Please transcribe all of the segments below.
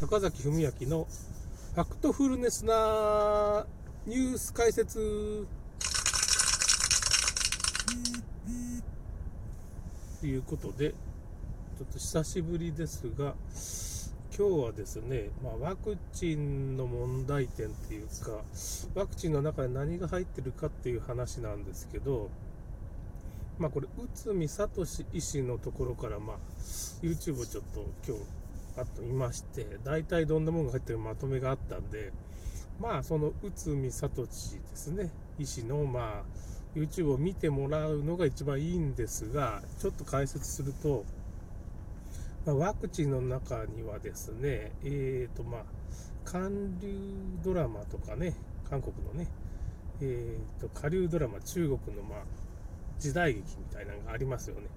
坂崎文明のファクトフルネスなニュース解説。ということで、ちょっと久しぶりですが、今日はですね、まあ、ワクチンの問題点っていうか、ワクチンの中に何が入ってるかっていう話なんですけど、まあ、これ、内海聡医師のところから、まあ、YouTube をちょっと今日、あと見まして、大体どんなものが入ってるまとめがあったんで、まあ、その内海聡ですね、医師の、まあ、YouTube を見てもらうのが一番いいんですが、ちょっと解説すると、まあ、ワクチンの中にはですね、えーとまあ、韓流ドラマとかね、韓国のね、えーと、下流ドラマ、中国の、まあ、時代劇みたいなのがありますよね。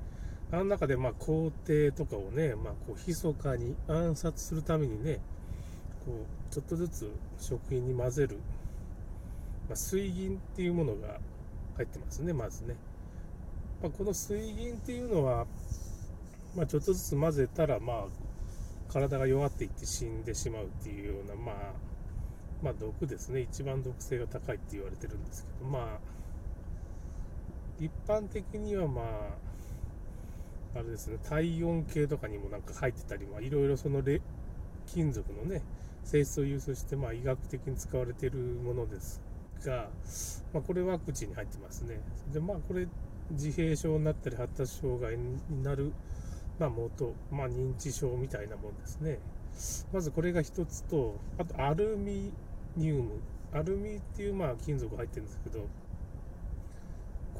あの中で、まあ、皇帝とかをね、まあ、こう、密かに暗殺するためにね、こう、ちょっとずつ食品に混ぜる、まあ、水銀っていうものが入ってますね、まずね。まあ、この水銀っていうのは、まあ、ちょっとずつ混ぜたら、まあ、体が弱っていって死んでしまうっていうような、まあ、まあ、毒ですね。一番毒性が高いって言われてるんですけど、まあ、一般的にはまあ、あれですね、体温計とかにもなんか入ってたり、いろいろその金属のね、性質を有すして、まあ、医学的に使われているものですが、まあ、これワクチンに入ってますね。で、まあ、これ、自閉症になったり発達障害になる、まあ、元、まあ、認知症みたいなもんですね。まずこれが一つと、あとアルミニウム。アルミっていうまあ金属入ってるんですけど、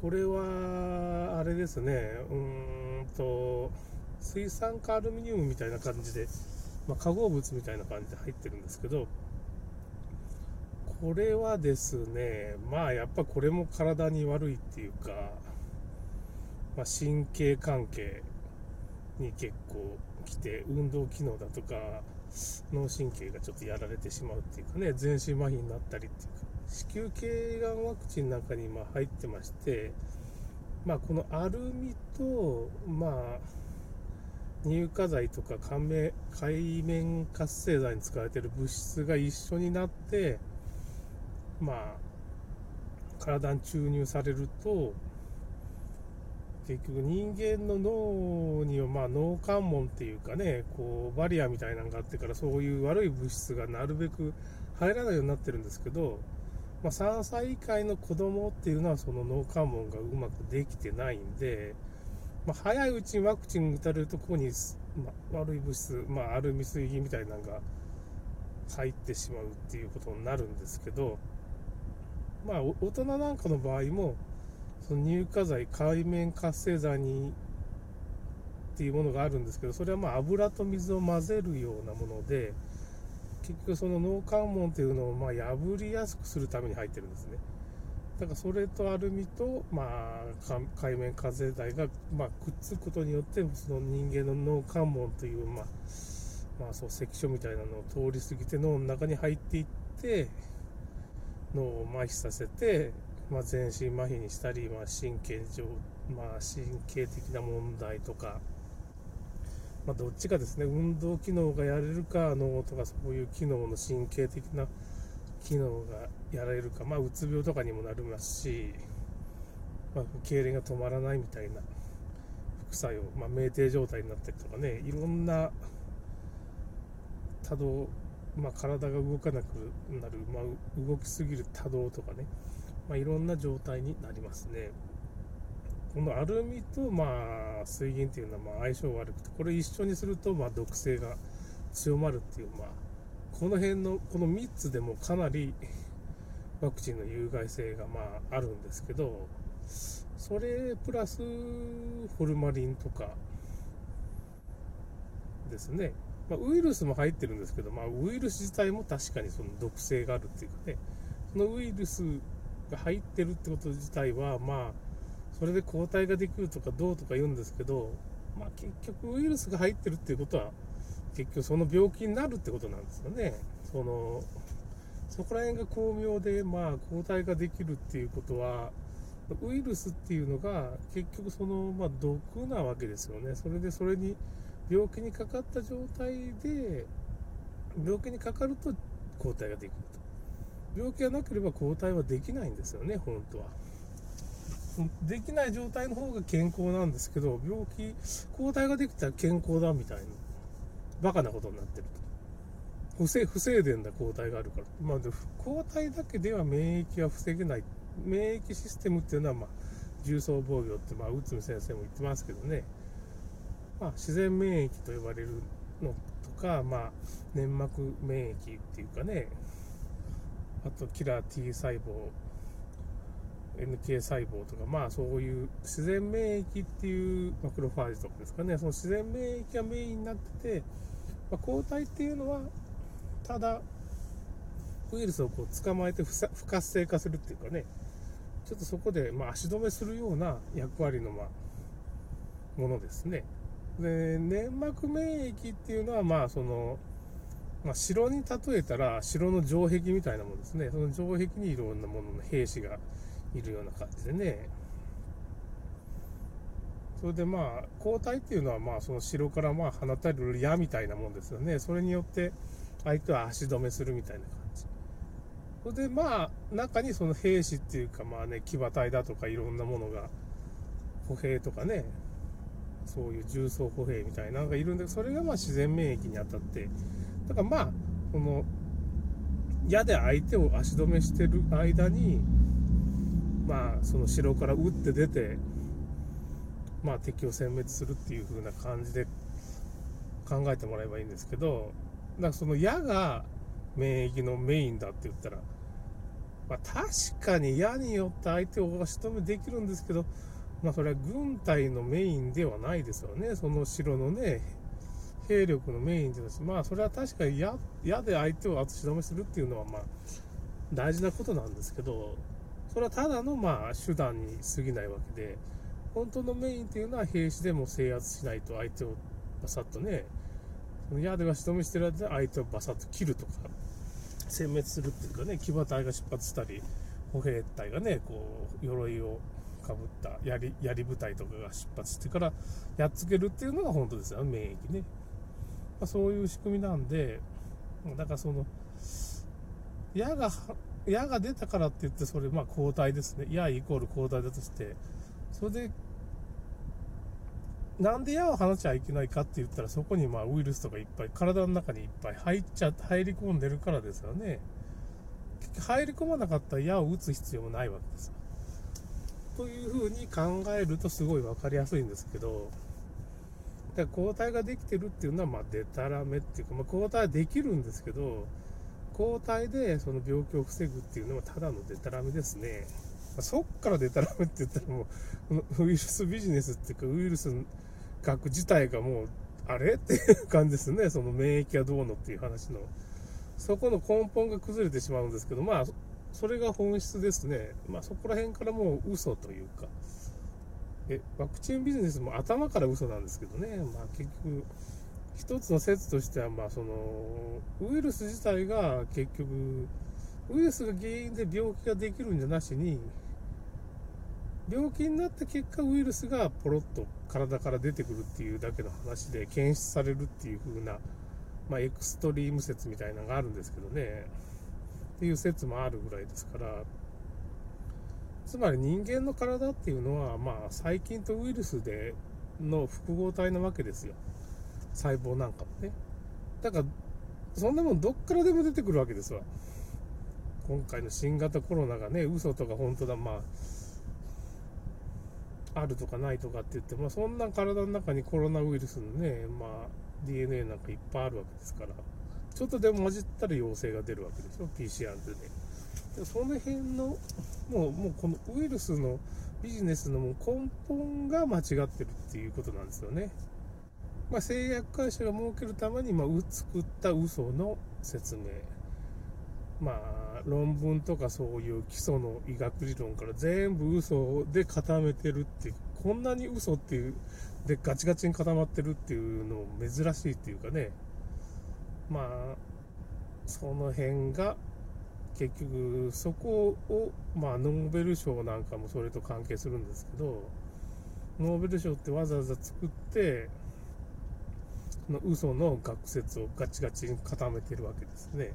これは、あれですね、うーんと、水酸化アルミニウムみたいな感じで、まあ、化合物みたいな感じで入ってるんですけど、これはですね、まあやっぱこれも体に悪いっていうか、まあ、神経関係に結構来て、運動機能だとか、脳神経がちょっとやられてしまうっていうかね、全身麻痺になったりっていうか、子宮頸がんワクチンなんかにま入ってまして、まあ、このアルミと、まあ、乳化剤とか海面活性剤に使われている物質が一緒になって、まあ、体に注入されると、結局人間の脳にはまあ脳関門っていうかね、こうバリアみたいなのがあってからそういう悪い物質がなるべく入らないようになってるんですけど、まあ、3歳以下の子供っていうのはその脳関門がうまくできてないんで、まあ、早いうちにワクチン打たれるとここに、ま、悪い物質、まあ、アルミ水銀みたいなのが入ってしまうっていうことになるんですけど、まあ、大人なんかの場合も、その乳化剤、海面活性剤にっていうものがあるんですけど、それはまあ油と水を混ぜるようなもので、結局その脳関門っていうのをま破りやすくするために入ってるんですね。だからそれとアルミと、まあ、海面活性剤が、ま、くっつくことによって、その人間の脳関門という、まあ、まあ、そう関所みたいなのを通り過ぎて脳の中に入っていって、脳を麻痺させて、まあ、全身麻痺にしたり、まあ、神経上、まあ、神経的な問題とか、まあ、どっちかですね、運動機能がやれるか、脳とかそういう機能の神経的な機能がやられるか、まあ、うつ病とかにもなりますし、まあ、痙攣が止まらないみたいな副作用、まあ、酩酊状態になったりとかね、いろんな多動まあ、体が動かなくなる、まあ、動きすぎる多動とかね、まあ、いろんな状態になりますね。このアルミと、まあ、水銀っていうのはまあ相性悪くて、これ一緒にすると、ま毒性が強まるっていう、まあ、この辺の、この3つでもかなりワクチンの有害性が、まあ、あるんですけど、それプラスホルマリンとかですね、まあ、ウイルスも入ってるんですけど、まあ、ウイルス自体も確かにその毒性があるっていうかね、そのウイルスが入ってるってこと自体は、まあ、それで抗体ができるとかどうとか言うんですけど、まあ、結局ウイルスが入ってるっていうことは、結局その病気になるってことなんですよね。そのそこら辺が巧妙で、まあ、抗体ができるっていうことは、ウイルスっていうのが結局その、まあ、毒なわけですよね。それでそれに病気にかかった状態で病気にかかると抗体ができると病気がなければ抗体はできないんですよね本当はできない状態の方が健康なんですけど病気抗体ができたら健康だみたいなバカなことになってると。不正不正伝な抗体があるから。まあ抗体だけでは免疫は防げない。免疫システムっていうのはまあ重層防御って、まあ、内海先生も言ってますけどね、まあ、自然免疫と呼ばれるのとか、まあ、粘膜免疫っていうかね、あとキラー T 細胞、NK 細胞とか、まあそういう自然免疫っていうマクロファージとかですかね、その自然免疫がメインになってて、まあ、抗体っていうのは、ただ、ウイルスをこう捕まえて不活性化するっていうかね、ちょっとそこで、まあ、足止めするような役割の、まあ、ものですね。で、粘膜免疫っていうのは、まあ、その、まあ、城に例えたら、城の城壁みたいなものですね。その城壁にいろんなものの兵士がいるような感じでね。それでまあ、抗体っていうのは、まあ、その城からまあ放たれる矢みたいなもんですよね。それによって、相手は足止めするみたいな感じ。それでまあ、中にその兵士っていうか、まあね、騎馬隊だとかいろんなものが、歩兵とかね、そういう重装歩兵みたいなのがいるんで、それがまあ自然免疫に当たって、だからまあ、この、矢で相手を足止めしてる間に、その城から撃って出て、まあ、敵を殲滅するっていう風な感じで考えてもらえばいいんですけど、だかその矢が免疫のメインだって言ったら、まあ、確かに矢によって相手を押し止めできるんですけど、まあ、それは軍隊のメインではないですよね、その城のね、兵力のメインですまあ、それは確かに矢矢で相手を足止めするっていうのは、まあ、大事なことなんですけど、それはただの、まあ、手段に過ぎないわけで、本当のメインっていうのは兵士でも制圧しないと相手をバサッとね、矢で足止めしてる間で相手をバサッと切るとか、殲滅するっていうかね、騎馬隊が出発したり、歩兵隊がね、こう、鎧をかぶった槍槍部隊とかが出発してからやっつけるっていうのが本当ですよ、免疫ね。まあ、そういう仕組みなんで、だからその、矢が、矢が出たからって言って、それ、まあ、抗体ですね。矢イコール抗体だとして、それで、なんで矢を放っちゃいけないかって言ったら、そこにまあウイルスとかいっぱい、体の中にいっぱい入っちゃ、入り込んでるからですよね。入り込まなかったら矢を打つ必要もないわけですよ。というふうに考えるとすごい分かりやすいんですけど、だから抗体ができてるっていうのは、まあ、デタラメっていうか、まあ、抗体はできるんですけど、抗体でその病気を防ぐっていうのはただのデタラメですね。ま、そっからデタラメって言ったらもう、ウイルスビジネスっていうか、ウイルス学自体がもう、あれっていう感じですね。その免疫がどうのっていう話の。そこの根本が崩れてしまうんですけど、まあ、それが本質ですね。まあ、そこら辺からもう嘘というか、え、ワクチンビジネスも頭から嘘なんですけどね。まあ、結局、一つの説としては、まあ、その、ウイルス自体が結局、ウイルスが原因で病気ができるんじゃなしに、病気になった結果、ウイルスがポロッと体から出てくるっていうだけの話で検出されるっていう風な、まあ、エクストリーム説みたいなのがあるんですけどね。っていう説もあるぐらいですから、つまり人間の体っていうのは、まあ、細菌とウイルスでの複合体なわけですよ。細胞なんかもね。だから、そんなもんどっからでも出てくるわけですわ。今回の新型コロナがね、嘘とか本当だ、まあ、あるとかないとかって言って、まあ、そんな体の中にコロナウイルスのね、まあ、DNA なんかいっぱいあるわけですから。ちょっとでも混じったら陽性が出るわけでしょ PCR でねでその辺のもうもうこのウイルスのビジネスのもう根本が間違ってるっていうことなんですよね、まあ、製薬会社が儲けるために、まあ、作った嘘の説明。まあ論文とかそういう基礎の医学理論から全部嘘で固めてるっていうこんなに嘘っていうでガチガチに固まってるっていうのも珍しいっていうかね。まあその辺が結局そこを、まあ、ノーベル賞なんかもそれと関係するんですけどノーベル賞ってわざわざ作っての嘘の学説をガチガチに固めてるわけですね。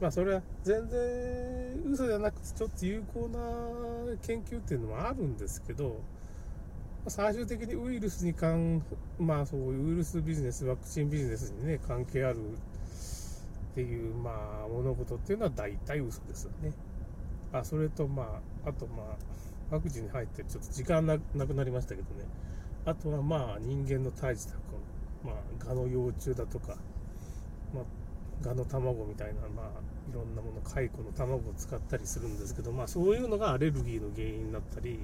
まあそれは全然嘘じゃなくてちょっと有効な研究っていうのもあるんですけど最終的にウイルスに関まあそういうウイルスビジネスワクチンビジネスにね関係あるっていうまあ物事っていうのは大体嘘ですよね。あそれとまああとまあワクチンに入ってちょっと時間なくなりましたけどねあとはまあ人間の胎児とか、まあ、蛾の幼虫だとか、まあ、蛾の卵みたいな、まあ、いろんなもの蚕の卵を使ったりするんですけど、まあ、そういうのがアレルギーの原因になったり、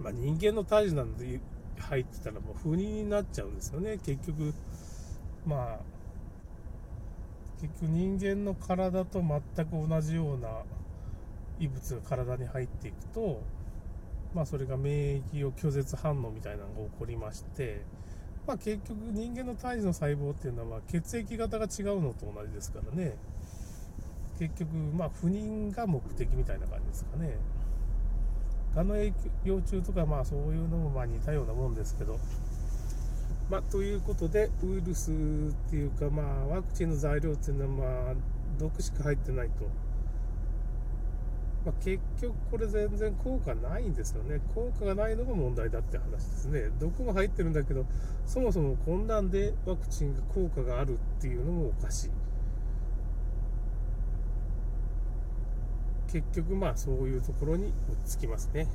まあ、人間の胎児なんで入ってたらもう不妊になっちゃうんですよね。結局まあ結局人間の体と全く同じような異物が体に入っていくとまあ、それが免疫を拒絶反応みたいなのが起こりまして、まあ、結局人間の胎児の細胞っていうのは血液型が違うのと同じですからね。結局まあ不妊が目的みたいな感じですかね。蛾の幼虫とかまあそういうのもまあ似たようなもんですけど。まあ、ということでウイルスっていうかまあワクチンの材料っていうのはまあ毒しか入ってないと。まあ、結局これ全然効果ないんですよね。効果がないのが問題だって話ですね。毒も入ってるんだけどそもそもこんなんでワクチンが効果があるっていうのもおかしい。結局まあそういうところに落ち着きますね。